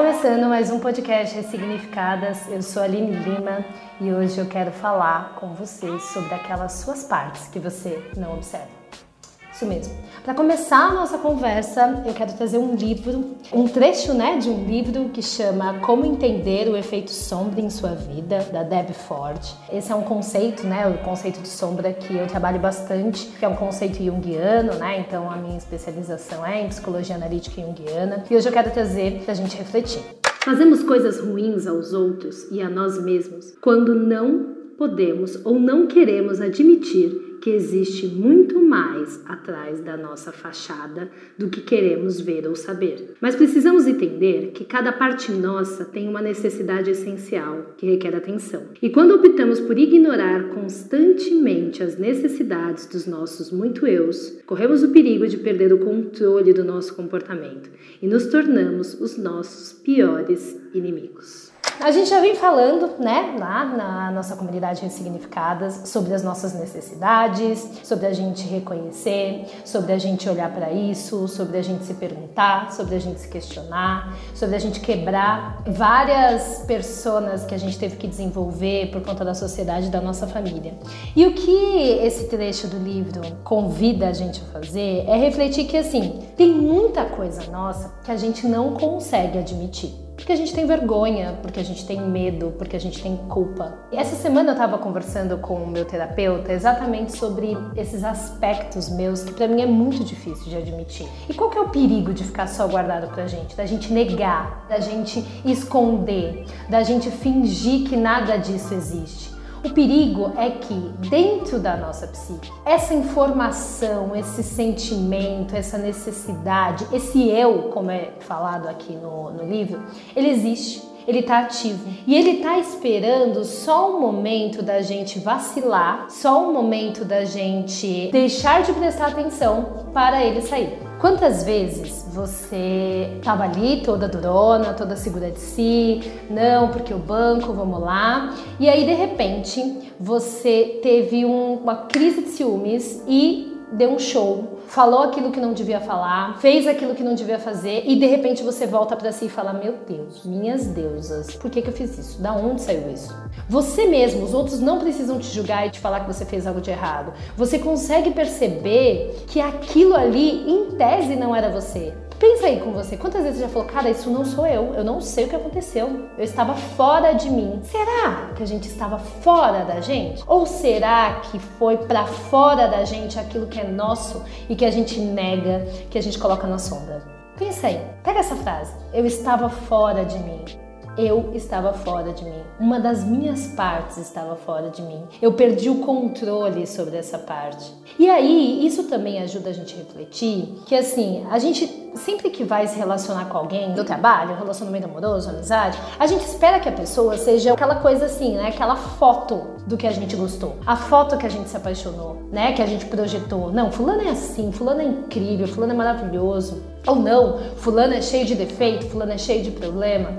Começando mais um podcast Ressignificadas, eu sou a Aline Lima e hoje eu quero falar com vocês sobre aquelas suas partes que você não observa. Isso mesmo. Para começar a nossa conversa, eu quero trazer um livro, um trecho, né, de um livro que chama Como entender o efeito sombra em sua vida, da Deb Ford. Esse é um conceito, né, o conceito de sombra que eu trabalho bastante, que é um conceito junguiano, né? Então a minha especialização é em psicologia analítica junguiana. E hoje eu quero trazer para a gente refletir. Fazemos coisas ruins aos outros e a nós mesmos quando não podemos ou não queremos admitir que existe muito mais atrás da nossa fachada do que queremos ver ou saber. Mas precisamos entender que cada parte nossa tem uma necessidade essencial que requer atenção. E quando optamos por ignorar constantemente as necessidades dos nossos muito eus, corremos o perigo de perder o controle do nosso comportamento e nos tornamos os nossos piores inimigos. A gente já vem falando, né, lá na nossa comunidade Ressignificadas, sobre as nossas necessidades, sobre a gente reconhecer, sobre a gente olhar para isso, sobre a gente se perguntar, sobre a gente se questionar, sobre a gente quebrar várias personas que a gente teve que desenvolver por conta da sociedade e da nossa família. E o que esse trecho do livro convida a gente a fazer é refletir que, assim, tem muita coisa nossa que a gente não consegue admitir. Porque a gente tem vergonha, porque a gente tem medo, porque a gente tem culpa. E essa semana eu estava conversando com o meu terapeuta exatamente sobre esses aspectos meus que para mim é muito difícil de admitir. E qual que é o perigo de ficar só guardado pra gente? Da gente negar, da gente esconder, da gente fingir que nada disso existe. O perigo é que dentro da nossa psique, essa informação, esse sentimento, essa necessidade, esse eu, como é falado aqui no, no livro, ele existe ele está ativo. E ele está esperando só um momento da gente vacilar, só um momento da gente deixar de prestar atenção para ele sair. Quantas vezes você estava ali toda durona, toda segura de si, não, porque o banco, vamos lá, e aí de repente você teve um, uma crise de ciúmes e deu um show, falou aquilo que não devia falar, fez aquilo que não devia fazer e de repente você volta para si e fala: Meu Deus, minhas deusas, por que, que eu fiz isso? Da onde saiu isso? Você mesmo, os outros não precisam te julgar e te falar que você fez algo de errado. Você consegue perceber que aquilo ali, em tese, não era você. Pensa aí com você, quantas vezes você já falou, cara, isso não sou eu, eu não sei o que aconteceu, eu estava fora de mim. Será que a gente estava fora da gente? Ou será que foi para fora da gente aquilo que é nosso e que a gente nega, que a gente coloca na sombra? Pensa aí, pega essa frase, eu estava fora de mim eu estava fora de mim. Uma das minhas partes estava fora de mim. Eu perdi o controle sobre essa parte. E aí, isso também ajuda a gente a refletir que assim, a gente sempre que vai se relacionar com alguém do trabalho, relacionamento amoroso, amizade, a gente espera que a pessoa seja aquela coisa assim, né? Aquela foto do que a gente gostou, a foto que a gente se apaixonou, né? Que a gente projetou. Não, fulano é assim, fulano é incrível, fulano é maravilhoso. Ou não, fulano é cheio de defeito, fulano é cheio de problema.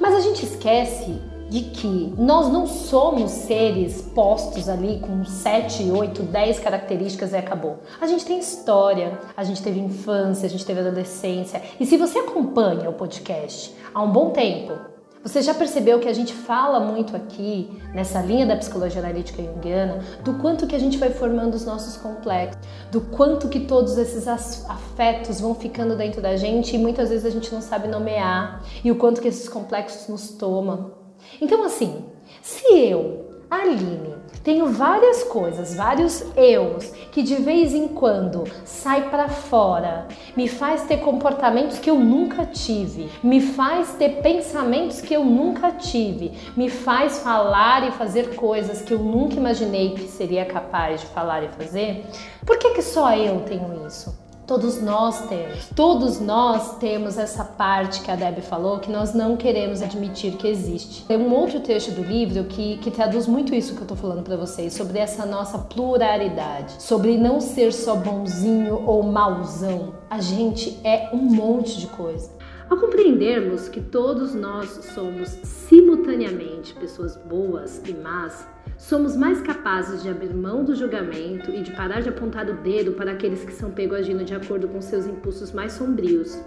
Mas a gente esquece de que nós não somos seres postos ali com 7, 8, 10 características e acabou. A gente tem história, a gente teve infância, a gente teve adolescência. E se você acompanha o podcast há um bom tempo, você já percebeu que a gente fala muito aqui, nessa linha da psicologia analítica junguiana, do quanto que a gente vai formando os nossos complexos, do quanto que todos esses afetos vão ficando dentro da gente e muitas vezes a gente não sabe nomear, e o quanto que esses complexos nos tomam. Então assim, se eu Aline, tenho várias coisas, vários eus que de vez em quando sai para fora, me faz ter comportamentos que eu nunca tive, me faz ter pensamentos que eu nunca tive, me faz falar e fazer coisas que eu nunca imaginei que seria capaz de falar e fazer. Por que que só eu tenho isso? Todos nós temos. Todos nós temos essa parte que a Deb falou que nós não queremos admitir que existe. Tem um outro trecho do livro que, que traduz muito isso que eu tô falando para vocês, sobre essa nossa pluralidade, sobre não ser só bonzinho ou mauzão. A gente é um monte de coisa. Ao compreendermos que todos nós somos simultaneamente pessoas boas e más, somos mais capazes de abrir mão do julgamento e de parar de apontar o dedo para aqueles que são pegos agindo de acordo com seus impulsos mais sombrios.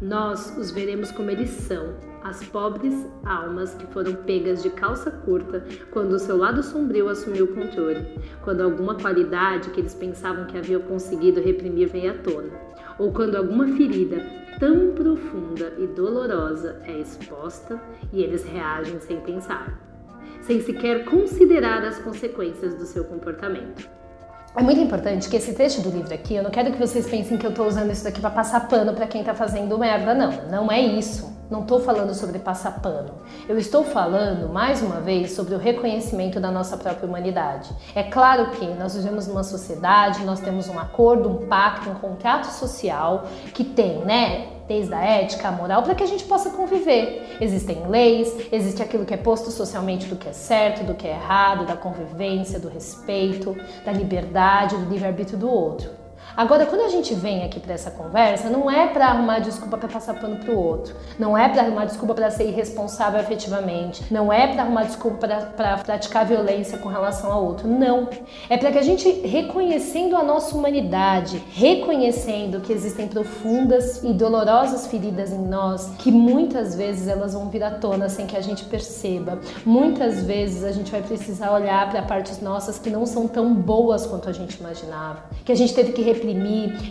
Nós os veremos como eles são, as pobres almas que foram pegas de calça curta quando o seu lado sombrio assumiu o controle, quando alguma qualidade que eles pensavam que haviam conseguido reprimir veio à tona, ou quando alguma ferida tão profunda e dolorosa é exposta e eles reagem sem pensar sem sequer considerar as consequências do seu comportamento. É muito importante que esse trecho do livro aqui, eu não quero que vocês pensem que eu estou usando isso daqui para passar pano para quem está fazendo merda, não. Não é isso. Não estou falando sobre passar pano. Eu estou falando, mais uma vez, sobre o reconhecimento da nossa própria humanidade. É claro que nós vivemos numa sociedade, nós temos um acordo, um pacto, um contrato social que tem, né, desde a ética, a moral, para que a gente possa conviver. Existem leis, existe aquilo que é posto socialmente do que é certo, do que é errado, da convivência, do respeito, da liberdade, do livre-arbítrio do outro. Agora, quando a gente vem aqui para essa conversa, não é para arrumar desculpa para passar pano pro outro, não é para arrumar desculpa para ser irresponsável efetivamente, não é para arrumar desculpa para praticar violência com relação ao outro, não. É para que a gente, reconhecendo a nossa humanidade, reconhecendo que existem profundas e dolorosas feridas em nós, que muitas vezes elas vão vir à tona sem que a gente perceba. Muitas vezes a gente vai precisar olhar para partes nossas que não são tão boas quanto a gente imaginava, que a gente teve que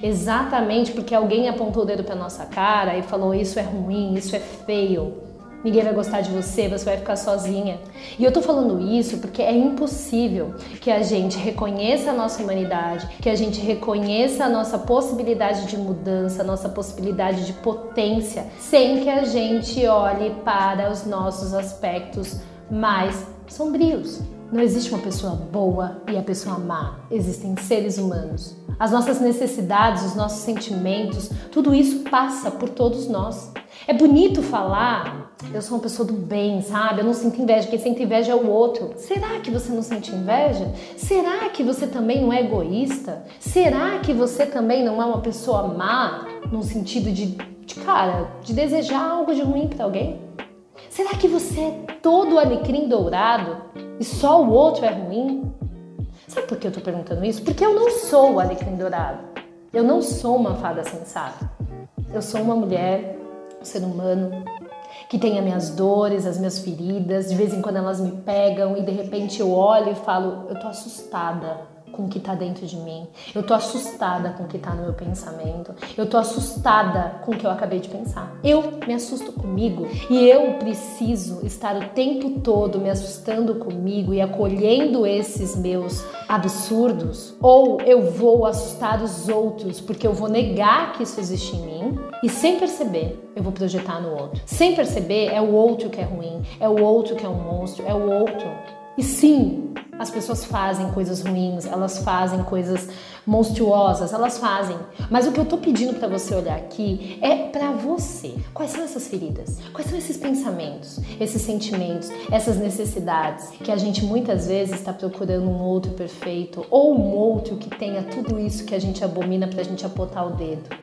exatamente porque alguém apontou o dedo para nossa cara e falou isso é ruim, isso é feio. Ninguém vai gostar de você, você vai ficar sozinha. E eu tô falando isso porque é impossível que a gente reconheça a nossa humanidade, que a gente reconheça a nossa possibilidade de mudança, a nossa possibilidade de potência, sem que a gente olhe para os nossos aspectos mais sombrios. Não existe uma pessoa boa e a pessoa má. Existem seres humanos. As nossas necessidades, os nossos sentimentos, tudo isso passa por todos nós. É bonito falar, eu sou uma pessoa do bem, sabe? Eu não sinto inveja, quem sente inveja é o outro. Será que você não sente inveja? Será que você também não é egoísta? Será que você também não é uma pessoa má, no sentido de, de cara, de desejar algo de ruim para alguém? Será que você é todo alecrim dourado e só o outro é ruim? Sabe por que eu tô perguntando isso? Porque eu não sou o alecrim dourado. Eu não sou uma fada sensata. Eu sou uma mulher, um ser humano, que tem as minhas dores, as minhas feridas. De vez em quando elas me pegam e de repente eu olho e falo: eu tô assustada com o que está dentro de mim. Eu tô assustada com o que está no meu pensamento. Eu tô assustada com o que eu acabei de pensar. Eu me assusto comigo e eu preciso estar o tempo todo me assustando comigo e acolhendo esses meus absurdos, ou eu vou assustar os outros porque eu vou negar que isso existe em mim e sem perceber eu vou projetar no outro. Sem perceber é o outro que é ruim, é o outro que é um monstro, é o outro. E sim, as pessoas fazem coisas ruins, elas fazem coisas monstruosas, elas fazem. Mas o que eu tô pedindo para você olhar aqui é para você. Quais são essas feridas? Quais são esses pensamentos, esses sentimentos, essas necessidades que a gente muitas vezes está procurando um outro perfeito ou um outro que tenha tudo isso que a gente abomina pra gente apontar o dedo.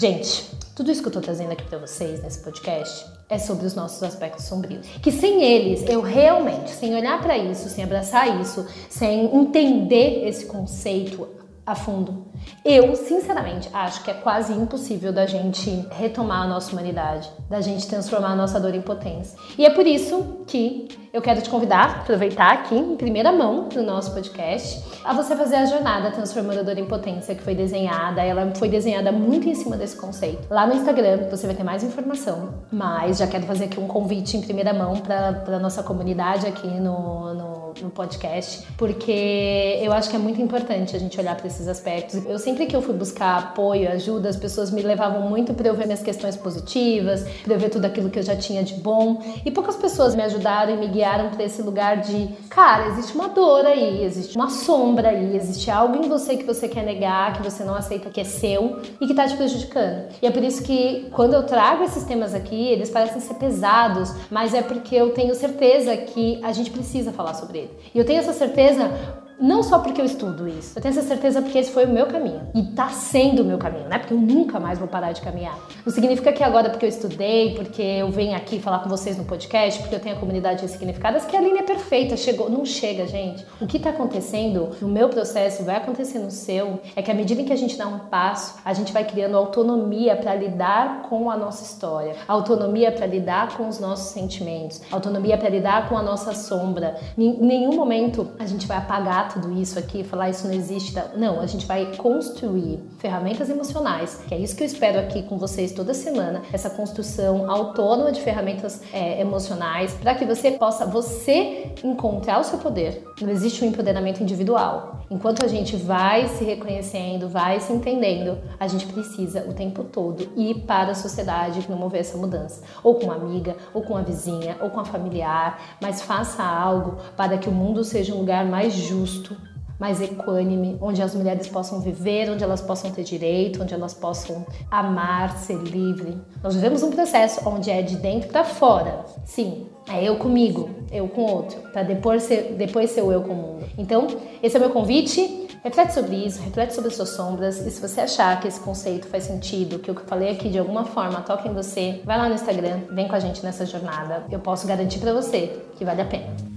Gente, tudo isso que eu tô trazendo aqui para vocês nesse podcast é sobre os nossos aspectos sombrios. Que sem eles, eu realmente, sem olhar para isso, sem abraçar isso, sem entender esse conceito a fundo, eu sinceramente acho que é quase impossível da gente retomar a nossa humanidade, da gente transformar a nossa dor em potência. E é por isso que eu quero te convidar, aproveitar aqui em primeira mão do nosso podcast, a você fazer a jornada Transformadora em Potência que foi desenhada. Ela foi desenhada muito em cima desse conceito. Lá no Instagram você vai ter mais informação, mas já quero fazer aqui um convite em primeira mão para nossa comunidade aqui no, no, no podcast, porque eu acho que é muito importante a gente olhar para esses aspectos. Eu sempre que eu fui buscar apoio, ajuda, as pessoas me levavam muito para eu ver minhas questões positivas, para eu ver tudo aquilo que eu já tinha de bom, e poucas pessoas me ajudaram e me guiaram para esse lugar de, cara, existe uma dor aí, existe uma sombra aí, existe algo em você que você quer negar, que você não aceita que é seu e que está te prejudicando. E é por isso que quando eu trago esses temas aqui, eles parecem ser pesados, mas é porque eu tenho certeza que a gente precisa falar sobre ele. E eu tenho essa certeza não só porque eu estudo isso, eu tenho essa certeza porque esse foi o meu caminho. E tá sendo o meu caminho, não é porque eu nunca mais vou parar de caminhar. Não significa que agora, porque eu estudei, porque eu venho aqui falar com vocês no podcast, porque eu tenho a comunidade de significadas, que a linha é perfeita, chegou. Não chega, gente. O que tá acontecendo no meu processo, vai acontecer no seu, é que à medida em que a gente dá um passo, a gente vai criando autonomia para lidar com a nossa história, autonomia para lidar com os nossos sentimentos, autonomia para lidar com a nossa sombra. Em nenhum momento a gente vai apagar tudo isso aqui, falar isso não existe. Não, a gente vai construir ferramentas emocionais, que é isso que eu espero aqui com vocês toda semana, essa construção autônoma de ferramentas é, emocionais, para que você possa, você encontrar o seu poder. Não existe um empoderamento individual. Enquanto a gente vai se reconhecendo, vai se entendendo, a gente precisa o tempo todo ir para a sociedade promover essa mudança. Ou com uma amiga, ou com uma vizinha, ou com a familiar, mas faça algo para que o mundo seja um lugar mais justo justo, mais equânime, onde as mulheres possam viver, onde elas possam ter direito, onde elas possam amar, ser livre. Nós vivemos um processo onde é de dentro para fora. Sim, é eu comigo, eu com outro, para depois ser, depois ser o eu com o mundo. Então, esse é o meu convite. Reflete sobre isso, reflete sobre suas sombras e se você achar que esse conceito faz sentido, que o que eu falei aqui de alguma forma toca em você, vai lá no Instagram, vem com a gente nessa jornada. Eu posso garantir para você que vale a pena.